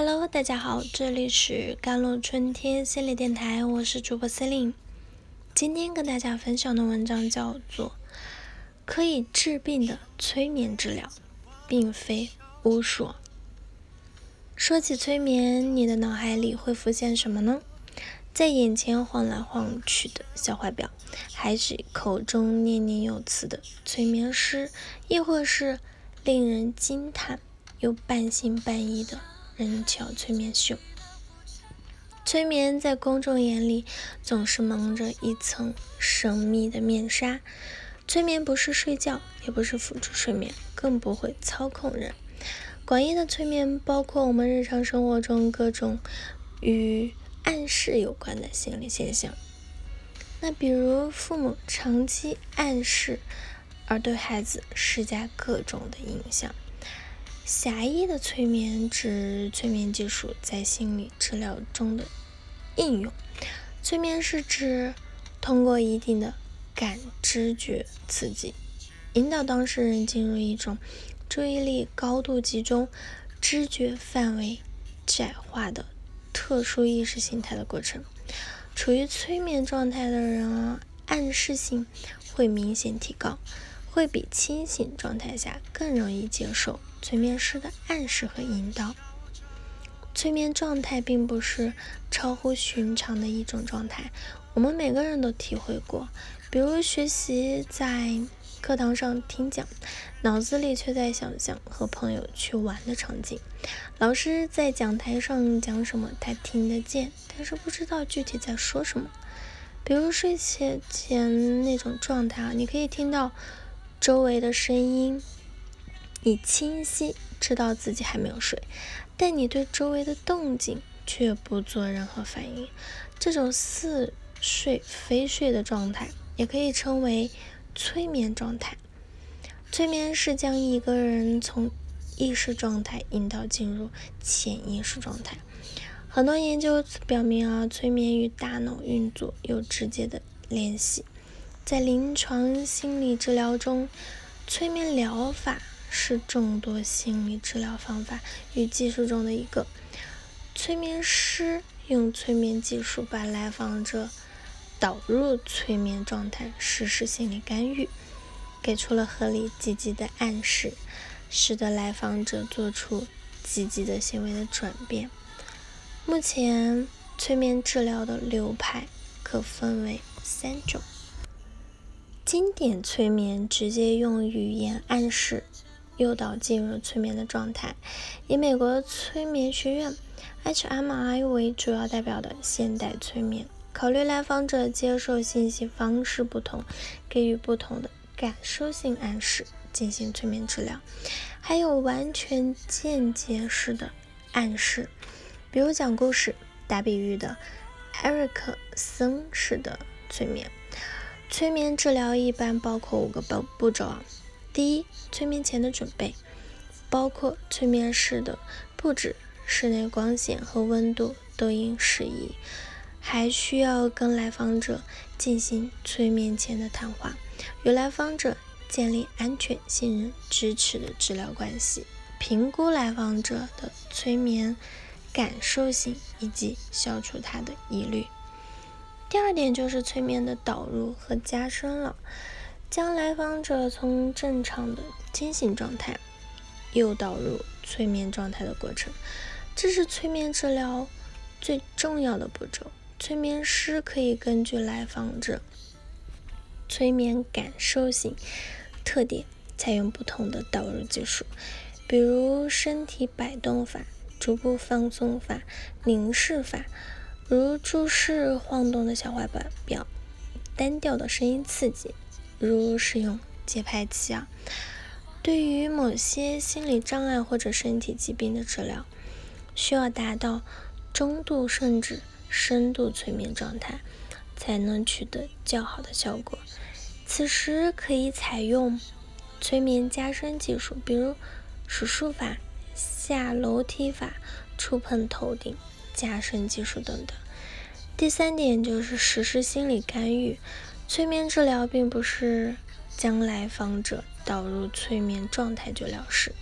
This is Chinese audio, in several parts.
Hello，大家好，这里是甘露春天心理电台，我是主播司令。今天跟大家分享的文章叫做《可以治病的催眠治疗，并非巫术》。说起催眠，你的脑海里会浮现什么呢？在眼前晃来晃去的小怀表，还是口中念念有词的催眠师，亦或是令人惊叹又半信半疑的？人巧催眠秀，催眠在公众眼里总是蒙着一层神秘的面纱。催眠不是睡觉，也不是辅助睡眠，更不会操控人。广义的催眠包括我们日常生活中各种与暗示有关的心理现象。那比如父母长期暗示而对孩子施加各种的影响。狭义的催眠指催眠技术在心理治疗中的应用。催眠是指通过一定的感知觉刺激，引导当事人进入一种注意力高度集中、知觉范围窄化的特殊意识形态的过程。处于催眠状态的人啊，暗示性会明显提高。会比清醒状态下更容易接受催眠师的暗示和引导。催眠状态并不是超乎寻常的一种状态，我们每个人都体会过。比如学习在课堂上听讲，脑子里却在想象和朋友去玩的场景；老师在讲台上讲什么，他听得见，但是不知道具体在说什么。比如睡前前那种状态啊，你可以听到。周围的声音，你清晰知道自己还没有睡，但你对周围的动静却不做任何反应。这种似睡非睡的状态，也可以称为催眠状态。催眠是将一个人从意识状态引导进入潜意识状态。很多研究表明啊，催眠与大脑运作有直接的联系。在临床心理治疗中，催眠疗法是众多心理治疗方法与技术中的一个。催眠师用催眠技术把来访者导入催眠状态，实施心理干预，给出了合理积极的暗示，使得来访者做出积极的行为的转变。目前，催眠治疗的流派可分为三种。经典催眠直接用语言暗示诱导进入催眠的状态，以美国催眠学院 （HMI） 为主要代表的现代催眠，考虑来访者接受信息方式不同，给予不同的感受性暗示进行催眠治疗。还有完全间接式的暗示，比如讲故事、打比喻的埃瑞克森式的催眠。催眠治疗一般包括五个步步骤啊。第一，催眠前的准备，包括催眠室的布置、室内光线和温度都应适宜，还需要跟来访者进行催眠前的谈话，与来访者建立安全、信任、支持的治疗关系，评估来访者的催眠感受性以及消除他的疑虑。第二点就是催眠的导入和加深了，将来访者从正常的清醒状态诱导入催眠状态的过程，这是催眠治疗最重要的步骤。催眠师可以根据来访者催眠感受性特点，采用不同的导入技术，比如身体摆动法、逐步放松法、凝视法。如注视晃动的小怀表，单调的声音刺激，如使用节拍器啊。对于某些心理障碍或者身体疾病的治疗，需要达到中度甚至深度催眠状态，才能取得较好的效果。此时可以采用催眠加深技术，比如数数法、下楼梯法、触碰头顶。加深技术等等。第三点就是实施心理干预。催眠治疗并不是将来访者导入催眠状态就了事。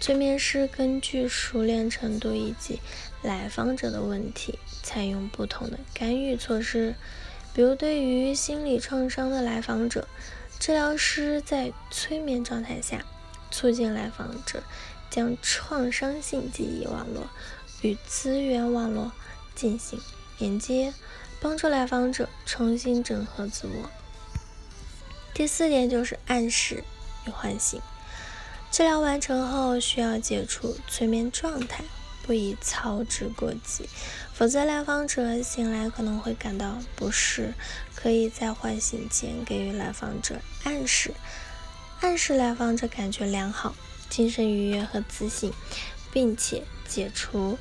催眠师根据熟练程度以及来访者的问题，采用不同的干预措施。比如，对于心理创伤的来访者，治疗师在催眠状态下，促进来访者将创伤性记忆网络与资源网络进行连接，帮助来访者重新整合自我。第四点就是暗示与唤醒。治疗完成后，需要解除催眠状态，不宜操之过急，否则来访者醒来可能会感到不适。可以在唤醒前给予来访者暗示，暗示来访者感觉良好、精神愉悦和自信，并且解除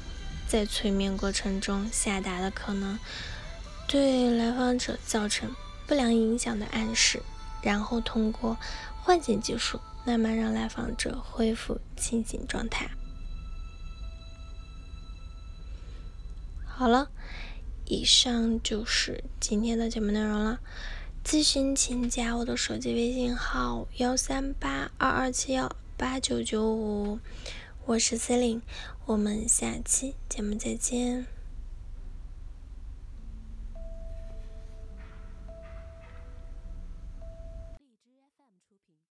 在催眠过程中下达的可能对来访者造成不良影响的暗示，然后通过唤醒技术。慢慢让来访者恢复清醒状态。好了，以上就是今天的节目内容了。咨询请加我的手机微信号：幺三八二二七幺八九九五，我是 Celine，，我们下期节目再见。